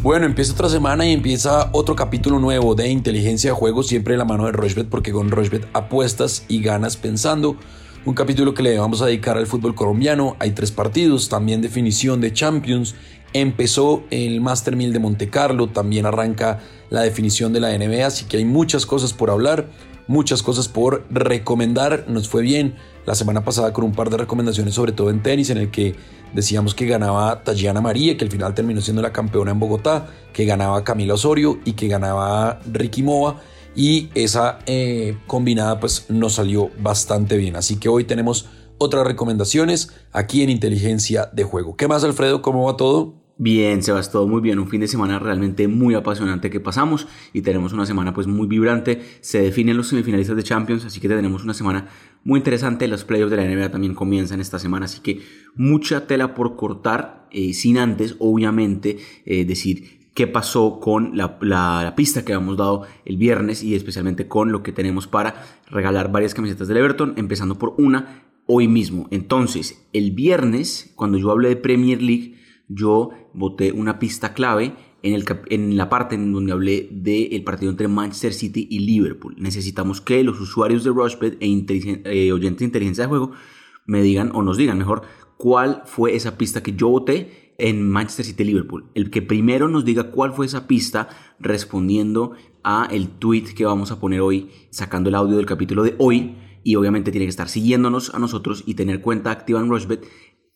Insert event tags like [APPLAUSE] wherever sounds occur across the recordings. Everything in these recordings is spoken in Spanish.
Bueno, empieza otra semana y empieza otro capítulo nuevo de inteligencia de juego, siempre de la mano de Rochbet, porque con Rochbet apuestas y ganas pensando. Un capítulo que le vamos a dedicar al fútbol colombiano. Hay tres partidos, también definición de Champions. Empezó el Master 1000 de Monte Carlo, también arranca la definición de la NBA, así que hay muchas cosas por hablar, muchas cosas por recomendar. Nos fue bien la semana pasada con un par de recomendaciones, sobre todo en tenis, en el que Decíamos que ganaba Tatiana María, que al final terminó siendo la campeona en Bogotá, que ganaba Camila Osorio y que ganaba Ricky Mova. Y esa eh, combinada pues nos salió bastante bien. Así que hoy tenemos otras recomendaciones aquí en Inteligencia de Juego. ¿Qué más Alfredo? ¿Cómo va todo? Bien, Sebas, todo muy bien. Un fin de semana realmente muy apasionante que pasamos y tenemos una semana pues muy vibrante. Se definen los semifinalistas de Champions, así que tenemos una semana muy interesante. Los playoffs de la NBA también comienzan esta semana, así que mucha tela por cortar, eh, sin antes, obviamente, eh, decir qué pasó con la, la, pista que habíamos dado el viernes y especialmente con lo que tenemos para regalar varias camisetas del Everton, empezando por una hoy mismo. Entonces, el viernes, cuando yo hablé de Premier League, yo voté una pista clave en, el, en la parte en donde hablé del partido entre Manchester City y Liverpool. Necesitamos que los usuarios de Rushbet e eh, oyentes de inteligencia de juego me digan o nos digan mejor cuál fue esa pista que yo voté en Manchester City Liverpool. El que primero nos diga cuál fue esa pista respondiendo a el tweet que vamos a poner hoy, sacando el audio del capítulo de hoy. Y obviamente tiene que estar siguiéndonos a nosotros y tener cuenta activa en Rushbet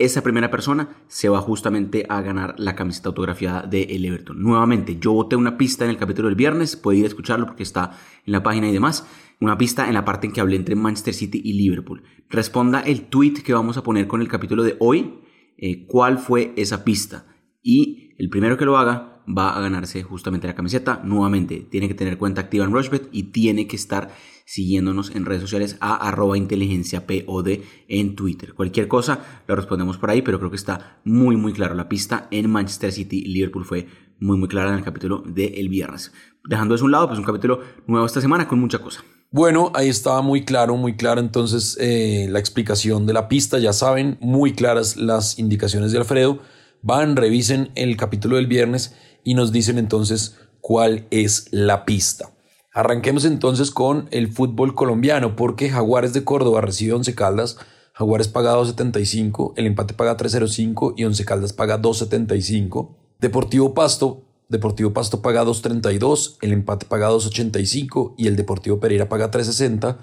esa primera persona se va justamente a ganar la camiseta autografiada de el Everton. Nuevamente, yo boté una pista en el capítulo del viernes, puede ir a escucharlo porque está en la página y demás. Una pista en la parte en que hablé entre Manchester City y Liverpool. Responda el tweet que vamos a poner con el capítulo de hoy, eh, cuál fue esa pista. Y el primero que lo haga va a ganarse justamente la camiseta. Nuevamente, tiene que tener cuenta activa en Rushbet y tiene que estar siguiéndonos en redes sociales a arroba inteligencia POD en Twitter. Cualquier cosa lo respondemos por ahí, pero creo que está muy muy claro. La pista en Manchester City Liverpool fue muy muy clara en el capítulo del viernes. Dejando eso a un lado, pues un capítulo nuevo esta semana con mucha cosa. Bueno, ahí estaba muy claro, muy claro entonces eh, la explicación de la pista, ya saben, muy claras las indicaciones de Alfredo. Van, revisen el capítulo del viernes y nos dicen entonces cuál es la pista. Arranquemos entonces con el fútbol colombiano, porque Jaguares de Córdoba recibe 11 Caldas, Jaguares paga 2.75, el empate paga 3.05 y 11 Caldas paga 2.75. Deportivo Pasto, Deportivo Pasto paga 2.32, el empate paga 2.85 y el Deportivo Pereira paga 3.60.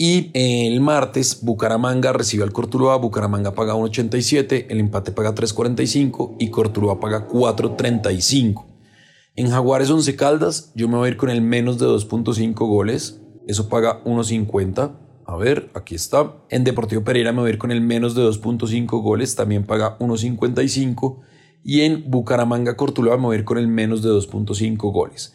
Y el martes Bucaramanga recibe al Cortuluá, Bucaramanga paga 1.87, el empate paga 3.45 y Cortuluá paga 4.35. En Jaguares 11 Caldas, yo me voy a ir con el menos de 2.5 goles. Eso paga 1.50. A ver, aquí está. En Deportivo Pereira me voy a ir con el menos de 2.5 goles. También paga 1.55. Y en Bucaramanga Cortuluá me voy a ir con el menos de 2.5 goles.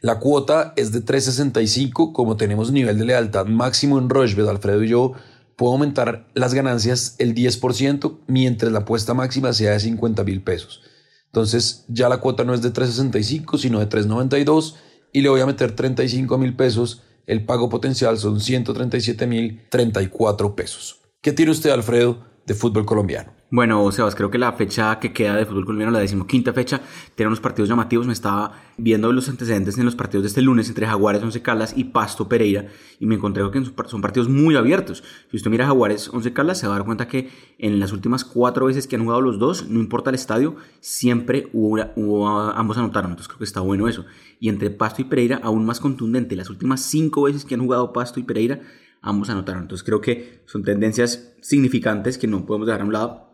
La cuota es de 3.65. Como tenemos nivel de lealtad máximo en Rochebet, Alfredo y yo, puedo aumentar las ganancias el 10% mientras la apuesta máxima sea de 50 mil pesos. Entonces ya la cuota no es de 365, sino de 392 y le voy a meter 35 mil pesos. El pago potencial son 137 mil 34 pesos. ¿Qué tiene usted, Alfredo, de fútbol colombiano? Bueno, Sebas, creo que la fecha que queda de fútbol colombiano, la decimoquinta fecha, tiene unos partidos llamativos. Me estaba viendo los antecedentes en los partidos de este lunes entre Jaguares, Once Caldas y Pasto Pereira y me encontré que son partidos muy abiertos. Si usted mira Jaguares, Once Caldas, se va a dar cuenta que en las últimas cuatro veces que han jugado los dos, no importa el estadio, siempre hubo, ambos anotaron. Entonces creo que está bueno eso. Y entre Pasto y Pereira, aún más contundente. Las últimas cinco veces que han jugado Pasto y Pereira, ambos anotaron. Entonces creo que son tendencias significantes que no podemos dejar a un lado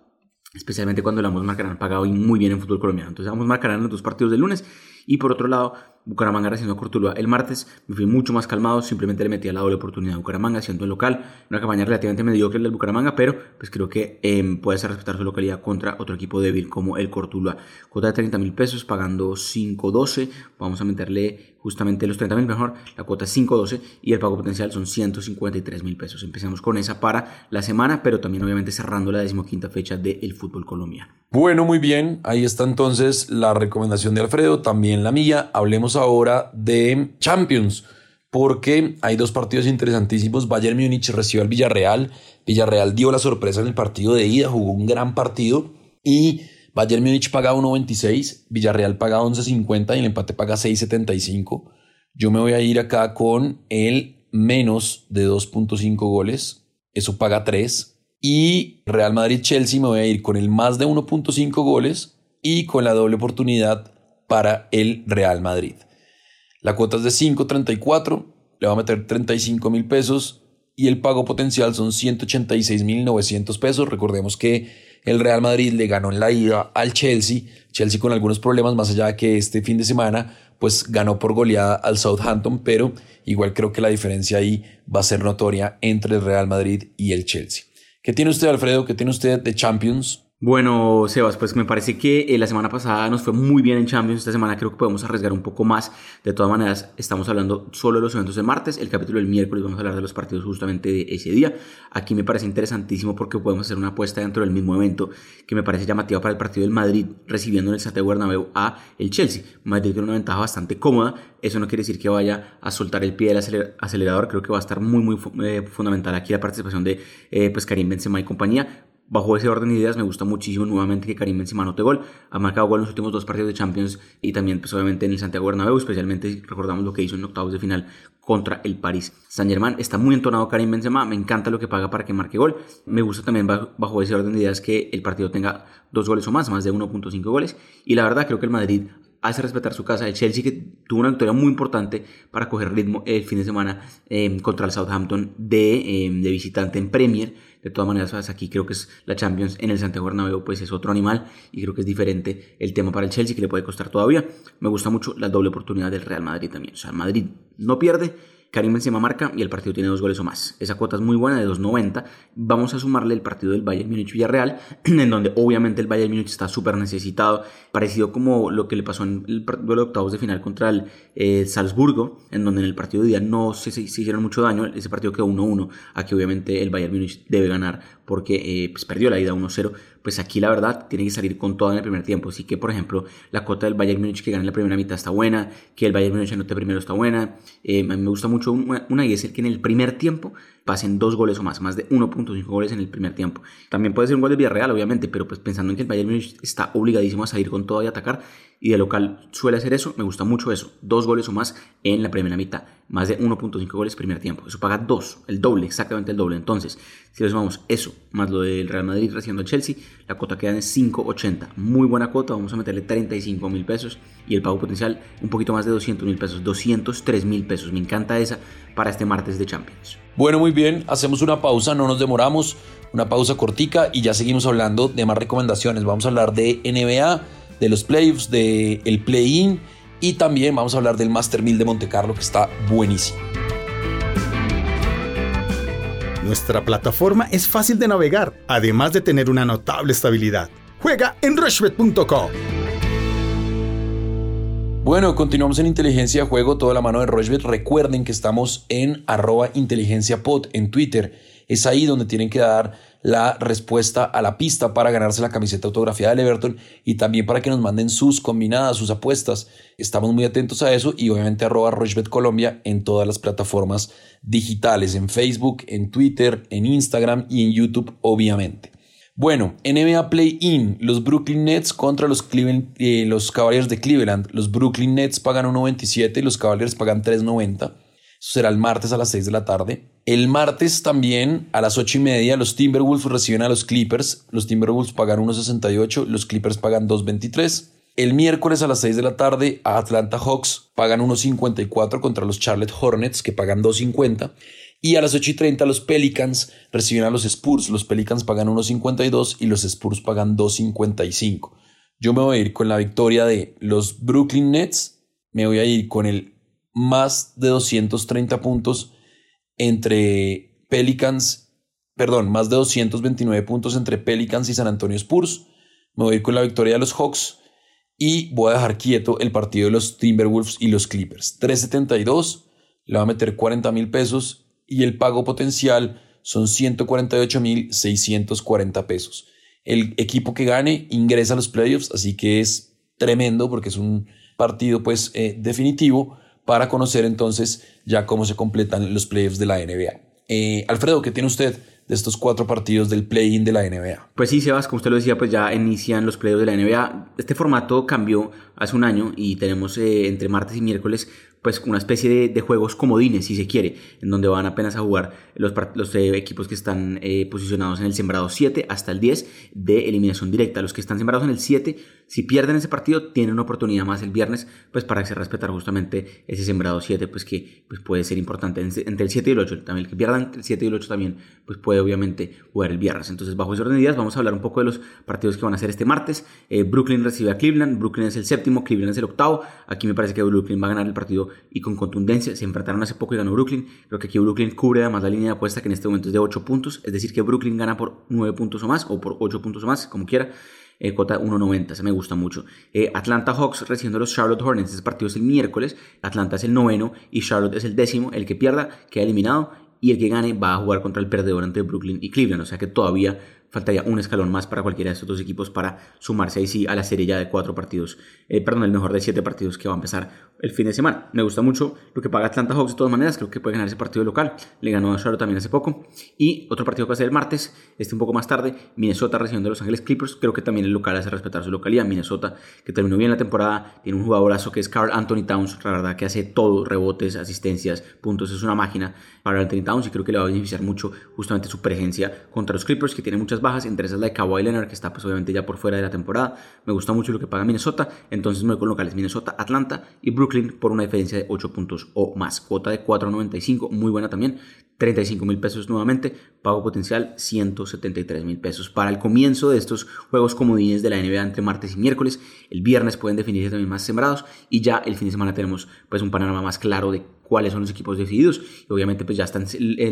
especialmente cuando la ambos marcarán pagado muy bien en fútbol colombiano. Entonces ambos marcarán los dos partidos del lunes y por otro lado Bucaramanga recibiendo a Cortuluá el martes me fui mucho más calmado, simplemente le metí a la doble oportunidad a Bucaramanga siendo el local, una campaña relativamente mediocre el del Bucaramanga, pero pues creo que eh, puede ser respetar su localidad contra otro equipo débil como el Cortuluá. Cuota de 30 mil pesos pagando 5.12, vamos a meterle justamente los 30 mil mejor, la cuota es 5.12 y el pago potencial son 153 mil pesos. Empecemos con esa para la semana, pero también obviamente cerrando la decimoquinta fecha del fútbol colombiano. Bueno, muy bien, ahí está entonces la recomendación de Alfredo, también la mía. Hablemos ahora de Champions, porque hay dos partidos interesantísimos. Bayern Múnich recibió al Villarreal. Villarreal dio la sorpresa en el partido de ida, jugó un gran partido y Bayern Múnich paga 1.26, Villarreal paga 11.50 y el empate paga 6.75. Yo me voy a ir acá con el menos de 2.5 goles, eso paga 3. Y Real Madrid-Chelsea me voy a ir con el más de 1.5 goles y con la doble oportunidad para el Real Madrid. La cuota es de 5.34, le va a meter 35 mil pesos y el pago potencial son 186 mil 900 pesos. Recordemos que el Real Madrid le ganó en la ida al Chelsea, Chelsea con algunos problemas más allá de que este fin de semana pues ganó por goleada al Southampton, pero igual creo que la diferencia ahí va a ser notoria entre el Real Madrid y el Chelsea. ¿Qué tiene usted, Alfredo? ¿Qué tiene usted de Champions? Bueno, Sebas, pues me parece que eh, la semana pasada nos fue muy bien en Champions. Esta semana creo que podemos arriesgar un poco más. De todas maneras, estamos hablando solo de los eventos del martes. El capítulo del miércoles vamos a hablar de los partidos justamente de ese día. Aquí me parece interesantísimo porque podemos hacer una apuesta dentro del mismo evento que me parece llamativa para el partido del Madrid recibiendo en el Santiago Bernabéu a el Chelsea. Madrid tiene una ventaja bastante cómoda. Eso no quiere decir que vaya a soltar el pie del acelerador. Creo que va a estar muy, muy eh, fundamental aquí la participación de eh, pues Karim Benzema y compañía bajo ese orden de ideas me gusta muchísimo nuevamente que Karim Benzema anote gol. Ha marcado gol en los últimos dos partidos de Champions y también pues obviamente en el Santiago Bernabéu, especialmente recordamos lo que hizo en octavos de final contra el París Saint-Germain. Está muy entonado Karim Benzema, me encanta lo que paga para que marque gol. Me gusta también bajo ese orden de ideas que el partido tenga dos goles o más, más de 1.5 goles. Y la verdad creo que el Madrid hace respetar su casa. El Chelsea que tuvo una victoria muy importante para coger ritmo el fin de semana eh, contra el Southampton de, eh, visitante en Premier de todas maneras, pues, aquí creo que es la Champions en el Santiago Bernabéu, pues es otro animal y creo que es diferente el tema para el Chelsea que le puede costar todavía. Me gusta mucho la doble oportunidad del Real Madrid también. O sea, Madrid no pierde, Karim Benzema marca y el partido tiene dos goles o más. Esa cuota es muy buena, de 2.90. Vamos a sumarle el partido del Bayern Múnich-Villarreal, [CLEARS THROAT] en donde obviamente el Bayern Múnich está súper necesitado, parecido como lo que le pasó en el duelo de octavos de final contra el eh, Salzburgo, en donde en el partido de día no se, se, hicieron mucho daño, ese partido quedó 1-1, aquí obviamente el Bayern Múnich debe ganar porque eh, pues perdió la ida 1-0, pues aquí la verdad tiene que salir con todo en el primer tiempo. Así que, por ejemplo, la cuota del Bayern Múnich que gana en la primera mitad está buena, que el Bayern Múnich anote primero está buena. Eh, me gusta mucho una, y es el que en el primer tiempo pasen dos goles o más, más de 1.5 goles en el primer tiempo. También puede ser un gol de Villarreal, obviamente, pero pues pensando en que el Bayern Múnich está obligadísimo a salir con todo y atacar, y de local suele hacer eso, me gusta mucho eso. Dos goles o más en la primera mitad, más de 1.5 goles primer tiempo. Eso paga dos, el doble, exactamente el doble. Entonces, si les vamos eso, más lo del Real Madrid recibiendo al Chelsea, la cuota queda en 5.80. Muy buena cuota, vamos a meterle 35 mil pesos y el pago potencial un poquito más de 200 mil pesos, 203 mil pesos. Me encanta esa para este martes de Champions. Bueno, muy bien, hacemos una pausa, no nos demoramos, una pausa cortica y ya seguimos hablando de más recomendaciones. Vamos a hablar de NBA, de los playoffs, del el play-in y también vamos a hablar del Master 1000 de Monte Carlo que está buenísimo. Nuestra plataforma es fácil de navegar, además de tener una notable estabilidad. Juega en rushbet.com. Bueno, continuamos en Inteligencia Juego, toda la mano de Rochbet. Recuerden que estamos en arroba inteligenciapod en Twitter. Es ahí donde tienen que dar la respuesta a la pista para ganarse la camiseta autografiada del Everton y también para que nos manden sus combinadas, sus apuestas. Estamos muy atentos a eso y obviamente arroba Rochbet Colombia en todas las plataformas digitales, en Facebook, en Twitter, en Instagram y en YouTube, obviamente. Bueno, NBA Play-In, los Brooklyn Nets contra los, eh, los Cavaliers de Cleveland. Los Brooklyn Nets pagan 1.27 y los Cavaliers pagan 3.90. Eso será el martes a las 6 de la tarde. El martes también a las 8 y media los Timberwolves reciben a los Clippers. Los Timberwolves pagan 1.68, los Clippers pagan 2.23. El miércoles a las 6 de la tarde a Atlanta Hawks pagan 1.54 contra los Charlotte Hornets que pagan 2.50. Y a las 8 y 30 los Pelicans reciben a los Spurs. Los Pelicans pagan 1.52 y los Spurs pagan 2.55. Yo me voy a ir con la victoria de los Brooklyn Nets. Me voy a ir con el más de 230 puntos entre Pelicans, perdón, más de 229 puntos entre Pelicans y San Antonio Spurs. Me voy a ir con la victoria de los Hawks y voy a dejar quieto el partido de los Timberwolves y los Clippers. 372, le va a meter 40 mil pesos y el pago potencial son 148.640 pesos. El equipo que gane ingresa a los playoffs, así que es tremendo porque es un partido pues eh, definitivo para conocer entonces ya cómo se completan los playoffs de la NBA. Eh, Alfredo, ¿qué tiene usted de estos cuatro partidos del play-in de la NBA. Pues sí, Sebas, como usted lo decía, pues ya inician los playoffs de la NBA. Este formato cambió hace un año y tenemos eh, entre martes y miércoles pues una especie de, juegos comodines, si se quiere, en donde van apenas a jugar los, los eh, equipos que están eh, posicionados en el sembrado 7 hasta el 10 de eliminación directa. Los que están sembrados en el 7, si pierden ese partido, tienen una oportunidad más el viernes, pues para hacer respetar justamente ese sembrado 7, pues que pues puede ser importante entre el 7 y el 8. También el que pierdan el 7 y el 8 también, pues puede obviamente jugar el viernes. Entonces, bajo ese orden de días, vamos a hablar un poco de los partidos que van a ser este martes. Eh, Brooklyn recibe a Cleveland, Brooklyn es el séptimo, Cleveland es el octavo. Aquí me parece que Brooklyn va a ganar el partido y con contundencia. Se enfrentaron hace poco y ganó Brooklyn. Creo que aquí Brooklyn cubre además la línea de apuesta que en este momento es de 8 puntos. Es decir, que Brooklyn gana por 9 puntos o más o por 8 puntos o más, como quiera. Eh, cota 1.90, se me gusta mucho. Eh, Atlanta Hawks recibiendo los Charlotte Hornets. Este partido es el miércoles. Atlanta es el noveno y Charlotte es el décimo. El que pierda queda eliminado y el que gane va a jugar contra el perdedor entre Brooklyn y Cleveland. O sea que todavía faltaría un escalón más para cualquiera de estos dos equipos para sumarse ahí sí a la serie ya de cuatro partidos, eh, perdón, el mejor de siete partidos que va a empezar el fin de semana. Me gusta mucho lo que paga Atlanta Hawks de todas maneras, creo que puede ganar ese partido local, le ganó a Charlotte también hace poco. Y otro partido que va a ser el martes, este un poco más tarde, Minnesota recibiendo a Los Ángeles Clippers, creo que también el local hace respetar su localidad, Minnesota que terminó bien la temporada, tiene un jugadorazo que es Carl Anthony Towns, la verdad que hace todo, rebotes, asistencias, puntos, es una máquina para Anthony Towns y creo que le va a beneficiar mucho justamente su presencia contra los Clippers que tienen muchas bajas, entre esas la de Kawhi Leonard, que está pues obviamente ya por fuera de la temporada. Me gusta mucho lo que paga Minnesota, entonces me voy con locales Minnesota, Atlanta y Brooklyn por una diferencia de 8 puntos o más. Cuota de 4.95, muy buena también. 35 mil pesos nuevamente, pago potencial 173 mil pesos. Para el comienzo de estos juegos comodines de la NBA entre martes y miércoles, el viernes pueden definirse también más sembrados y ya el fin de semana tenemos pues un panorama más claro de cuáles son los equipos decididos. Y obviamente pues ya están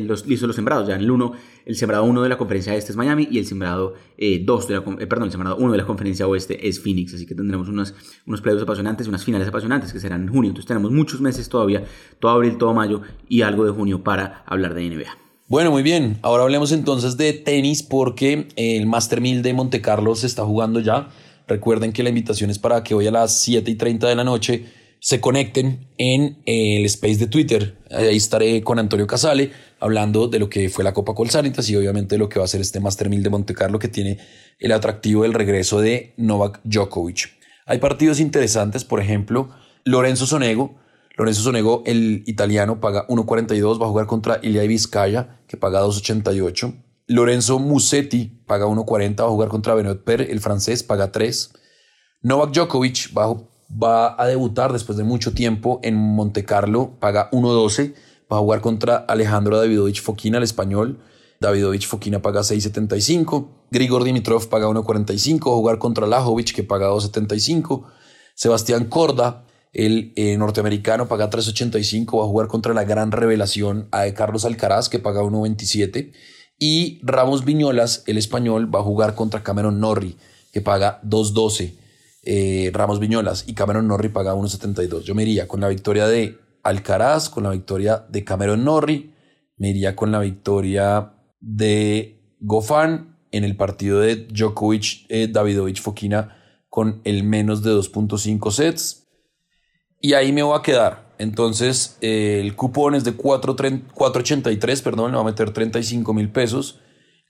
los, listos los sembrados, ya en el 1, el sembrado 1 de la conferencia este es Miami y el sembrado 2 eh, de la, eh, perdón, el sembrado 1 de la conferencia oeste es Phoenix, así que tendremos unos, unos playoffs apasionantes, unas finales apasionantes que serán en junio, entonces tenemos muchos meses todavía, todo abril, todo mayo y algo de junio para hablar de. Bueno, muy bien. Ahora hablemos entonces de tenis porque el Master 1000 de Monte Carlo se está jugando ya. Recuerden que la invitación es para que hoy a las 7 y 30 de la noche se conecten en el space de Twitter. Ahí estaré con Antonio Casale hablando de lo que fue la Copa Colsanitas y obviamente lo que va a ser este Master 1000 de Monte Carlo que tiene el atractivo del regreso de Novak Djokovic. Hay partidos interesantes, por ejemplo, Lorenzo Sonego Lorenzo Sonego, el italiano, paga 1.42, va a jugar contra Ilya Vizcaya, que paga 2.88. Lorenzo Musetti paga 1.40, va a jugar contra Benoit Per, el francés, paga 3. Novak Djokovic va, a debutar después de mucho tiempo en Monte Carlo, paga 1.12, va a jugar contra Alejandro Davidovich Fokina, el español. Davidovich Fokina paga 6.75. Grigor Dimitrov paga 1.45, va a jugar contra Lajovic, que paga 2.75. Sebastián Corda el eh, norteamericano paga 3.85, va a jugar contra la gran revelación a Carlos Alcaraz, que paga 1.27. Y Ramos Viñolas, el español, va a jugar contra Cameron Norrie, que paga 2.12. Eh, Ramos Viñolas y Cameron Norrie paga 1.72. Yo me iría con la victoria de Alcaraz, con la victoria de Cameron Norrie, me iría con la victoria de Gofan en el partido de Djokovic, eh, Davidovich Fokina con el menos de 2.5 sets y ahí me voy a quedar. Entonces, eh, el cupón es de 4.83, perdón, le va a meter 35 mil pesos.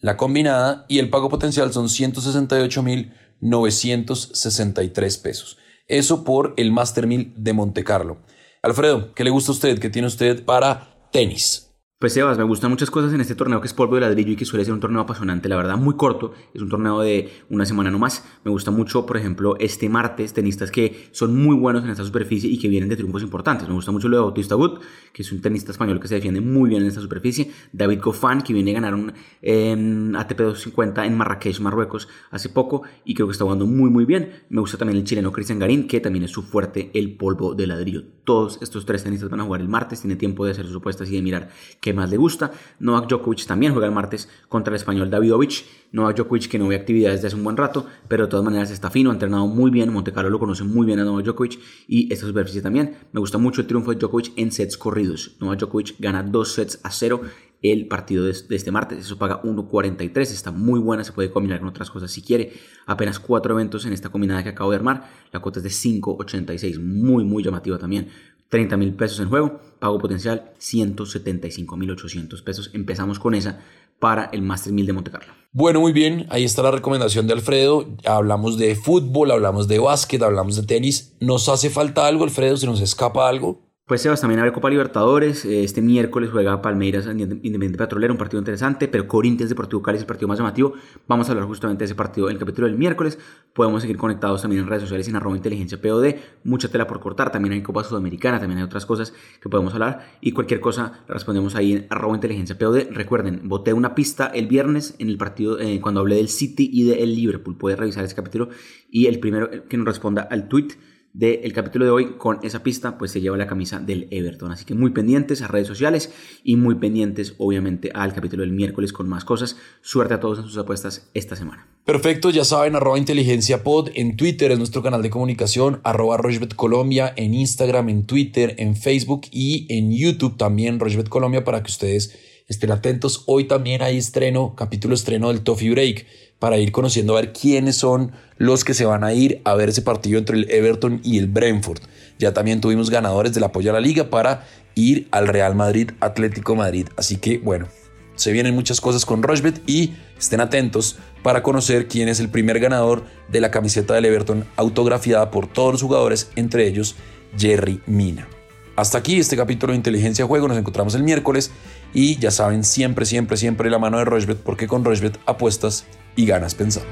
La combinada y el pago potencial son 168 mil 963 pesos. Eso por el Master 1000 de Monte Carlo. Alfredo, ¿qué le gusta a usted? ¿Qué tiene usted para tenis? Pues Sebas, me gustan muchas cosas en este torneo que es polvo de ladrillo y que suele ser un torneo apasionante, la verdad, muy corto, es un torneo de una semana no más. Me gusta mucho, por ejemplo, este martes, tenistas que son muy buenos en esta superficie y que vienen de triunfos importantes. Me gusta mucho lo de Bautista Wood, que es un tenista español que se defiende muy bien en esta superficie. David Goffin, que viene a ganar un ATP 250 en Marrakech, Marruecos, hace poco y creo que está jugando muy, muy bien. Me gusta también el chileno Cristian Garín, que también es su fuerte, el polvo de ladrillo. Todos estos tres tenistas van a jugar el martes, tiene tiempo de hacer sus apuestas y de mirar qué más le gusta. Novak Djokovic también juega el martes contra el español Davidovich. Novak Djokovic que no ve actividades desde hace un buen rato, pero de todas maneras está fino, ha entrenado muy bien. Monte Carlo lo conoce muy bien a Novak Djokovic y esta superficie también. Me gusta mucho el triunfo de Djokovic en sets corridos. Novak Djokovic gana dos sets a cero el partido de, este martes. Eso paga 1.43, está muy buena, se puede combinar con otras cosas si quiere. Apenas cuatro eventos en esta combinada que acabo de armar. La cuota es de 5.86, muy, muy llamativa también. 30 mil pesos en juego, pago potencial 175 mil 800 pesos. Empezamos con esa para el Master 1000 de Monte Carlo. Bueno, muy bien, ahí está la recomendación de Alfredo. Hablamos de fútbol, hablamos de básquet, hablamos de tenis. ¿Nos hace falta algo, Alfredo? ¿Se nos escapa algo? Pues Sebas, también hay Copa Libertadores. Eh, este miércoles juega Palmeiras Independiente Petrolero, un partido interesante, pero Corinthians Deportivo Cali es el partido más llamativo. Vamos a hablar justamente de ese partido en el capítulo del miércoles. Podemos seguir conectados también en redes sociales en arroba inteligencia POD. Mucha tela por cortar. También hay Copa Sudamericana, también hay otras cosas que podemos hablar. Y cualquier cosa respondemos ahí en arroba inteligencia POD. Recuerden, voté una pista el viernes en el partido eh, cuando hablé del City y del Liverpool. Puedes revisar ese capítulo. Y el primero que nos responda al tweet del capítulo de hoy con esa pista, pues se lleva la camisa del Everton. Así que muy pendientes a redes sociales y muy pendientes, obviamente, al capítulo del miércoles con más cosas. Suerte a todos en sus apuestas esta semana. Perfecto, ya saben, arroba inteligencia pod en Twitter es nuestro canal de comunicación, arroba Colombia en Instagram, en Twitter, en Facebook y en YouTube también Rochebet Colombia para que ustedes estén atentos. Hoy también hay estreno, capítulo estreno del Toffee Break para ir conociendo a ver quiénes son los que se van a ir a ver ese partido entre el Everton y el Brentford. Ya también tuvimos ganadores del apoyo a la liga para ir al Real Madrid Atlético Madrid. Así que bueno, se vienen muchas cosas con Rochbet y estén atentos para conocer quién es el primer ganador de la camiseta del Everton autografiada por todos los jugadores, entre ellos Jerry Mina. Hasta aquí este capítulo de Inteligencia Juego, nos encontramos el miércoles y ya saben, siempre, siempre, siempre la mano de Rochbet porque con Rochbet apuestas y ganas pensando.